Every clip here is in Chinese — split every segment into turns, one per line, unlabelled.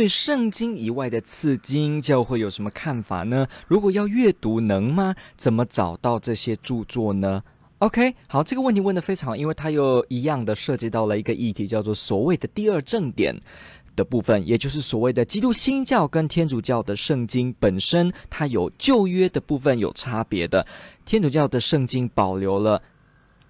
对圣经以外的次经，教会有什么看法呢？如果要阅读，能吗？怎么找到这些著作呢？OK，好，这个问题问得非常好，因为它又一样的涉及到了一个议题，叫做所谓的第二正典的部分，也就是所谓的基督新教跟天主教的圣经本身，它有旧约的部分有差别的。天主教的圣经保留了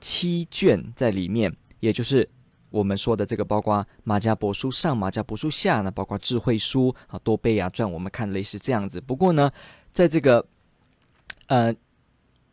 七卷在里面，也就是。我们说的这个，包括马家伯书上、马家伯书下呢，包括智慧书啊、多贝亚传，我们看类似这样子。不过呢，在这个呃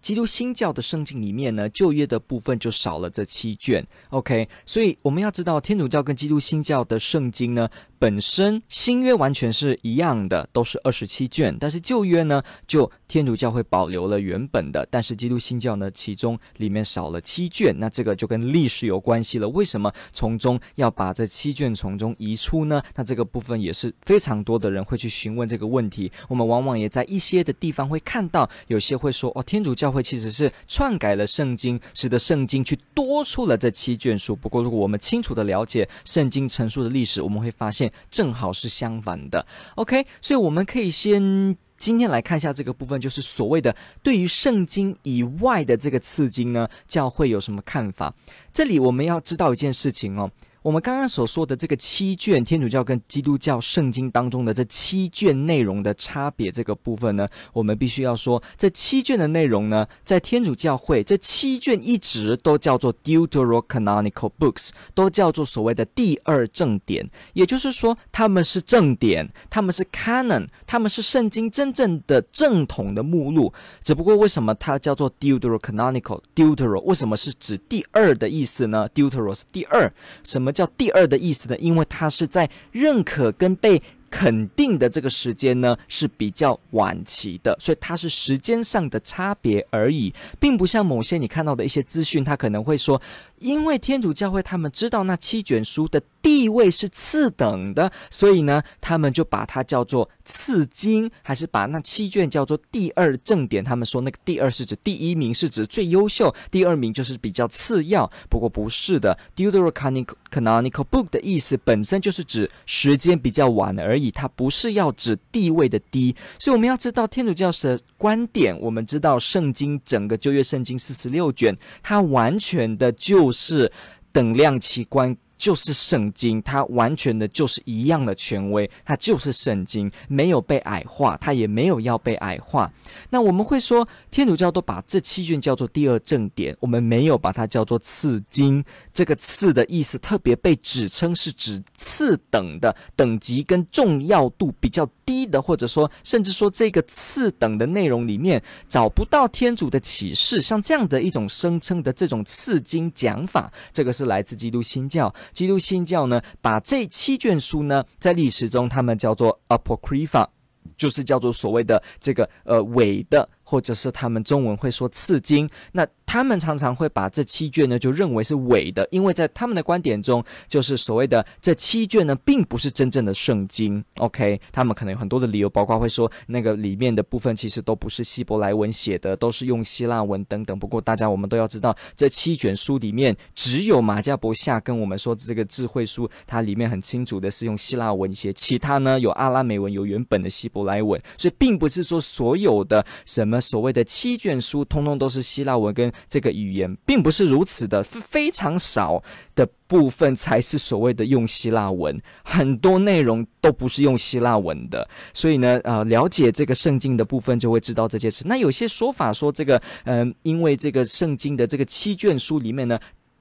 基督新教的圣经里面呢，旧约的部分就少了这七卷。OK，所以我们要知道，天主教跟基督新教的圣经呢。本身新约完全是一样的，都是二十七卷，但是旧约呢，就天主教会保留了原本的，但是基督新教呢，其中里面少了七卷，那这个就跟历史有关系了。为什么从中要把这七卷从中移出呢？那这个部分也是非常多的人会去询问这个问题。我们往往也在一些的地方会看到，有些会说哦，天主教教会其实是篡改了圣经，使得圣经去多出了这七卷书。不过，如果我们清楚的了解圣经陈述的历史，我们会发现。正好是相反的，OK，所以我们可以先今天来看一下这个部分，就是所谓的对于圣经以外的这个次经呢，教会有什么看法？这里我们要知道一件事情哦。我们刚刚所说的这个七卷天主教跟基督教圣经当中的这七卷内容的差别，这个部分呢，我们必须要说，这七卷的内容呢，在天主教会这七卷一直都叫做 Deuterocanonical Books，都叫做所谓的第二正典，也就是说，他们是正典，他们是 Canon，他们是圣经真正的正统的目录。只不过为什么它叫做 Deuterocanonical？Deutero 为什么是指第二的意思呢？Deutero 是第二，什么？叫第二的意思呢？因为它是在认可跟被肯定的这个时间呢是比较晚期的，所以它是时间上的差别而已，并不像某些你看到的一些资讯，它可能会说。因为天主教会他们知道那七卷书的地位是次等的，所以呢，他们就把它叫做次经，还是把那七卷叫做第二正典。他们说那个第二是指第一名是指最优秀，第二名就是比较次要。不过不是的，Deuterocanonical Book 的意思本身就是指时间比较晚而已，它不是要指地位的低。所以我们要知道天主教的观点，我们知道圣经整个旧约圣经四十六卷，它完全的就。不是等量齐观。就是圣经，它完全的就是一样的权威，它就是圣经，没有被矮化，它也没有要被矮化。那我们会说，天主教都把这七卷叫做第二正典，我们没有把它叫做次经。这个“次”的意思特别被指称是指次等的等级跟重要度比较低的，或者说甚至说这个次等的内容里面找不到天主的启示，像这样的一种声称的这种次经讲法，这个是来自基督新教。基督新教呢，把这七卷书呢，在历史中他们叫做 Apocrypha，就是叫做所谓的这个呃伪的。或者是他们中文会说次经，那他们常常会把这七卷呢就认为是伪的，因为在他们的观点中，就是所谓的这七卷呢并不是真正的圣经。OK，他们可能有很多的理由，包括会说那个里面的部分其实都不是希伯来文写的，都是用希腊文等等。不过大家我们都要知道，这七卷书里面只有马加伯下跟我们说这个智慧书，它里面很清楚的是用希腊文写，其他呢有阿拉美文，有原本的希伯来文，所以并不是说所有的什么。所谓的七卷书，通通都是希腊文跟这个语言，并不是如此的，非常少的部分才是所谓的用希腊文，很多内容都不是用希腊文的。所以呢，呃，了解这个圣经的部分，就会知道这件事。那有些说法说这个，嗯、因为这个圣经的这个七卷书里面呢。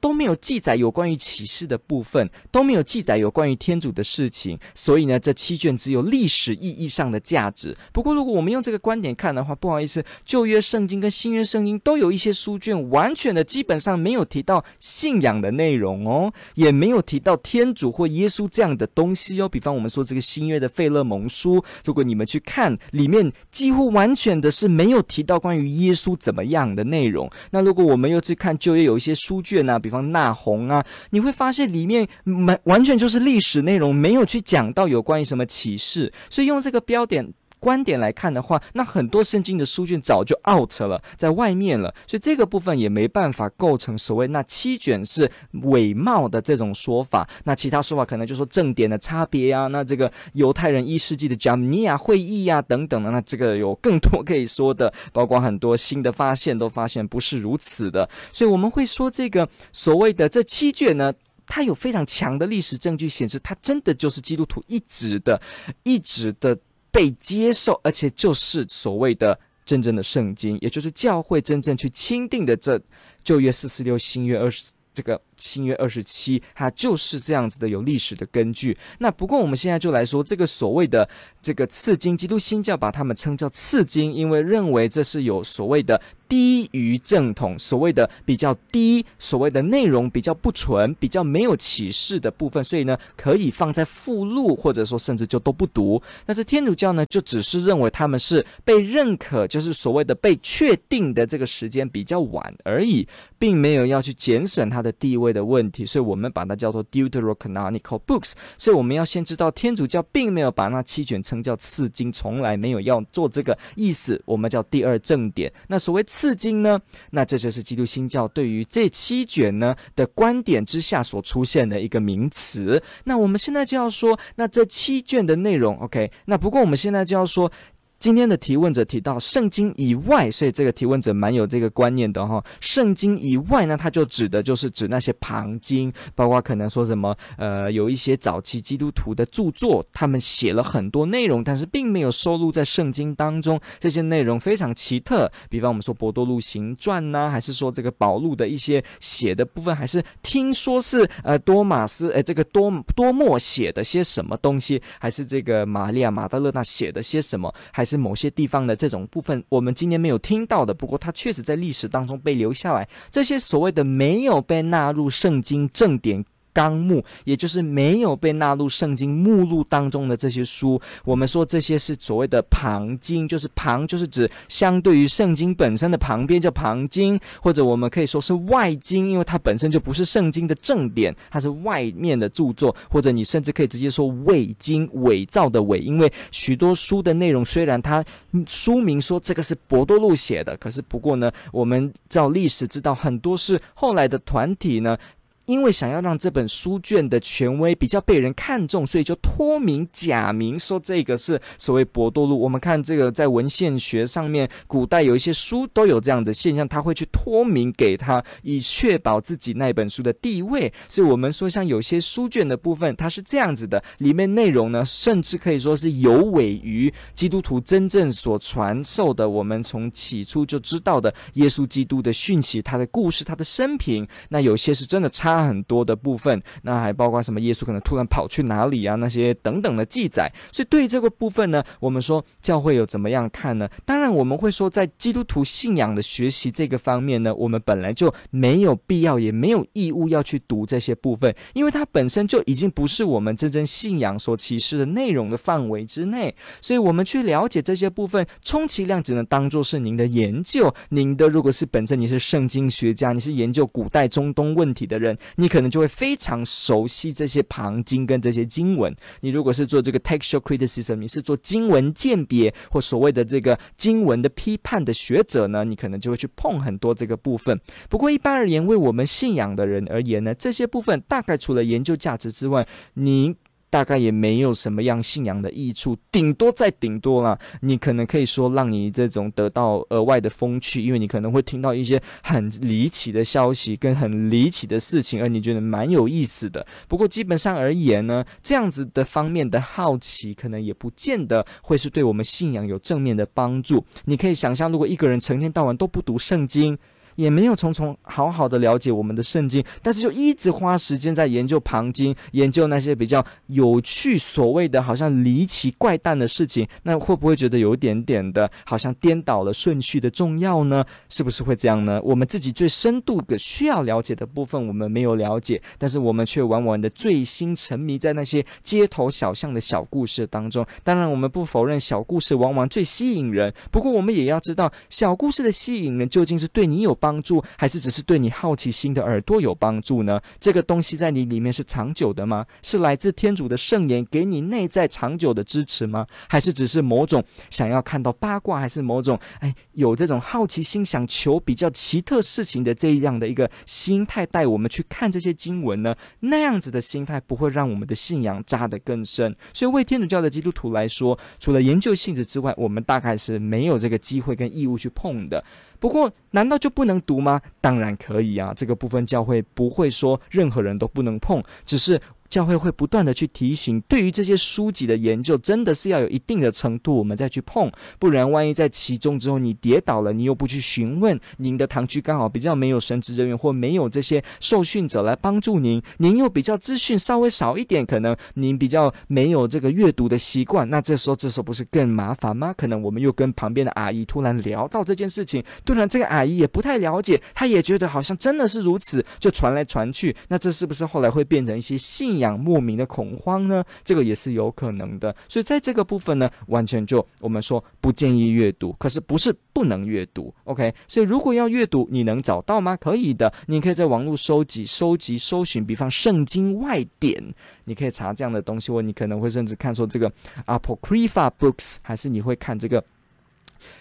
都没有记载有关于启示的部分，都没有记载有关于天主的事情，所以呢，这七卷只有历史意义上的价值。不过，如果我们用这个观点看的话，不好意思，旧约圣经跟新约圣经都有一些书卷完全的基本上没有提到信仰的内容哦，也没有提到天主或耶稣这样的东西哦。比方我们说这个新约的费勒蒙书，如果你们去看里面，几乎完全的是没有提到关于耶稣怎么样的内容。那如果我们又去看旧约有一些书卷啊，比方纳红啊，你会发现里面完完全就是历史内容，没有去讲到有关于什么启示。所以用这个标点。观点来看的话，那很多圣经的书卷早就 out 了，在外面了，所以这个部分也没办法构成所谓那七卷是伪冒的这种说法。那其他说法可能就说正典的差别啊，那这个犹太人一世纪的迦尼亚会议啊等等的，那这个有更多可以说的，包括很多新的发现都发现不是如此的。所以我们会说这个所谓的这七卷呢，它有非常强的历史证据显示，它真的就是基督徒一直的、一直的。被接受，而且就是所谓的真正的圣经，也就是教会真正去钦定的这旧约四十六，新约二十这个新约二十七，它就是这样子的有历史的根据。那不过我们现在就来说这个所谓的这个次经，基督新教把他们称叫次经，因为认为这是有所谓的。低于正统，所谓的比较低，所谓的内容比较不纯，比较没有启示的部分，所以呢，可以放在附录，或者说甚至就都不读。但是天主教呢，就只是认为他们是被认可，就是所谓的被确定的这个时间比较晚而已，并没有要去减损它的地位的问题。所以我们把它叫做 Deuterocanonical books。所以我们要先知道，天主教并没有把那七卷称叫次经，从来没有要做这个意思。我们叫第二正典。那所谓刺经呢？那这就是基督新教对于这七卷呢的观点之下所出现的一个名词。那我们现在就要说，那这七卷的内容，OK？那不过我们现在就要说。今天的提问者提到圣经以外，所以这个提问者蛮有这个观念的哈。圣经以外呢，他就指的就是指那些旁经，包括可能说什么呃，有一些早期基督徒的著作，他们写了很多内容，但是并没有收录在圣经当中。这些内容非常奇特，比方我们说伯多禄行传呐，还是说这个保禄的一些写的部分，还是听说是呃多马斯呃这个多多默写的些什么东西，还是这个玛利亚玛达勒纳写的些什么，还是某些地方的这种部分，我们今年没有听到的。不过，它确实在历史当中被留下来。这些所谓的没有被纳入圣经正典。纲目，也就是没有被纳入圣经目录当中的这些书，我们说这些是所谓的旁经，就是旁就是指相对于圣经本身的旁边叫旁经，或者我们可以说是外经，因为它本身就不是圣经的正典，它是外面的著作，或者你甚至可以直接说伪经，伪造的伪，因为许多书的内容虽然它书名说这个是伯多禄写的，可是不过呢，我们照历史知道很多是后来的团体呢。因为想要让这本书卷的权威比较被人看重，所以就托名假名说这个是所谓博多禄。我们看这个在文献学上面，古代有一些书都有这样的现象，他会去托名给他，以确保自己那本书的地位。所以我们说，像有些书卷的部分，它是这样子的，里面内容呢，甚至可以说是有违于基督徒真正所传授的，我们从起初就知道的耶稣基督的讯息，他的故事，他的生平。那有些是真的差。很多的部分，那还包括什么？耶稣可能突然跑去哪里啊？那些等等的记载。所以对这个部分呢，我们说教会有怎么样看呢？当然，我们会说，在基督徒信仰的学习这个方面呢，我们本来就没有必要，也没有义务要去读这些部分，因为它本身就已经不是我们真正信仰所启示的内容的范围之内。所以，我们去了解这些部分，充其量只能当做是您的研究。您的如果是本身你是圣经学家，你是研究古代中东问题的人。你可能就会非常熟悉这些旁经跟这些经文。你如果是做这个 textual criticism，你是做经文鉴别或所谓的这个经文的批判的学者呢，你可能就会去碰很多这个部分。不过一般而言，为我们信仰的人而言呢，这些部分大概除了研究价值之外，你。大概也没有什么样信仰的益处，顶多再顶多啦，你可能可以说让你这种得到额外的风趣，因为你可能会听到一些很离奇的消息跟很离奇的事情，而你觉得蛮有意思的。不过基本上而言呢，这样子的方面的好奇，可能也不见得会是对我们信仰有正面的帮助。你可以想象，如果一个人成天到晚都不读圣经。也没有从从好好的了解我们的圣经，但是就一直花时间在研究旁经，研究那些比较有趣、所谓的好像离奇怪诞的事情，那会不会觉得有一点点的，好像颠倒了顺序的重要呢？是不是会这样呢？我们自己最深度的需要了解的部分，我们没有了解，但是我们却往往的醉心沉迷在那些街头小巷的小故事当中。当然，我们不否认小故事往往最吸引人，不过我们也要知道，小故事的吸引人究竟是对你有帮帮助，还是只是对你好奇心的耳朵有帮助呢？这个东西在你里面是长久的吗？是来自天主的圣言给你内在长久的支持吗？还是只是某种想要看到八卦，还是某种哎有这种好奇心想求比较奇特事情的这样的一个心态带我们去看这些经文呢？那样子的心态不会让我们的信仰扎得更深。所以为天主教的基督徒来说，除了研究性质之外，我们大概是没有这个机会跟义务去碰的。不过，难道就不能读吗？当然可以啊，这个部分教会不会说任何人都不能碰，只是。教会会不断的去提醒，对于这些书籍的研究，真的是要有一定的程度，我们再去碰，不然万一在其中之后你跌倒了，你又不去询问，您的堂区刚好比较没有神职人员或没有这些受训者来帮助您，您又比较资讯稍微少一点，可能您比较没有这个阅读的习惯，那这时候这时候不是更麻烦吗？可能我们又跟旁边的阿姨突然聊到这件事情，突然这个阿姨也不太了解，她也觉得好像真的是如此，就传来传去，那这是不是后来会变成一些信仰莫名的恐慌呢，这个也是有可能的。所以在这个部分呢，完全就我们说不建议阅读，可是不是不能阅读。OK，所以如果要阅读，你能找到吗？可以的，你可以在网络收集、收集、搜寻，比方圣经外典，你可以查这样的东西，或你可能会甚至看说这个 Apocrypha books，还是你会看这个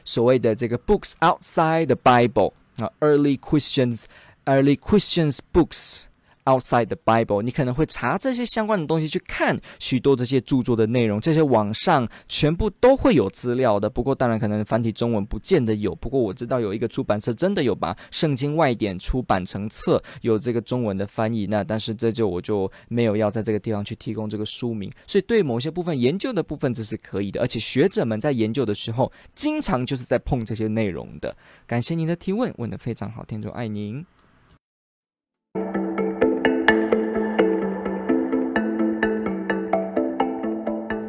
所谓的这个 books outside the Bible 啊，early Christians，early Christians books。Outside the Bible，你可能会查这些相关的东西去看许多这些著作的内容，这些网上全部都会有资料的。不过当然可能繁体中文不见得有，不过我知道有一个出版社真的有把圣经外典出版成册，有这个中文的翻译。那但是这就我就没有要在这个地方去提供这个书名，所以对某些部分研究的部分这是可以的，而且学者们在研究的时候，经常就是在碰这些内容的。感谢您的提问，问得非常好，天主爱您。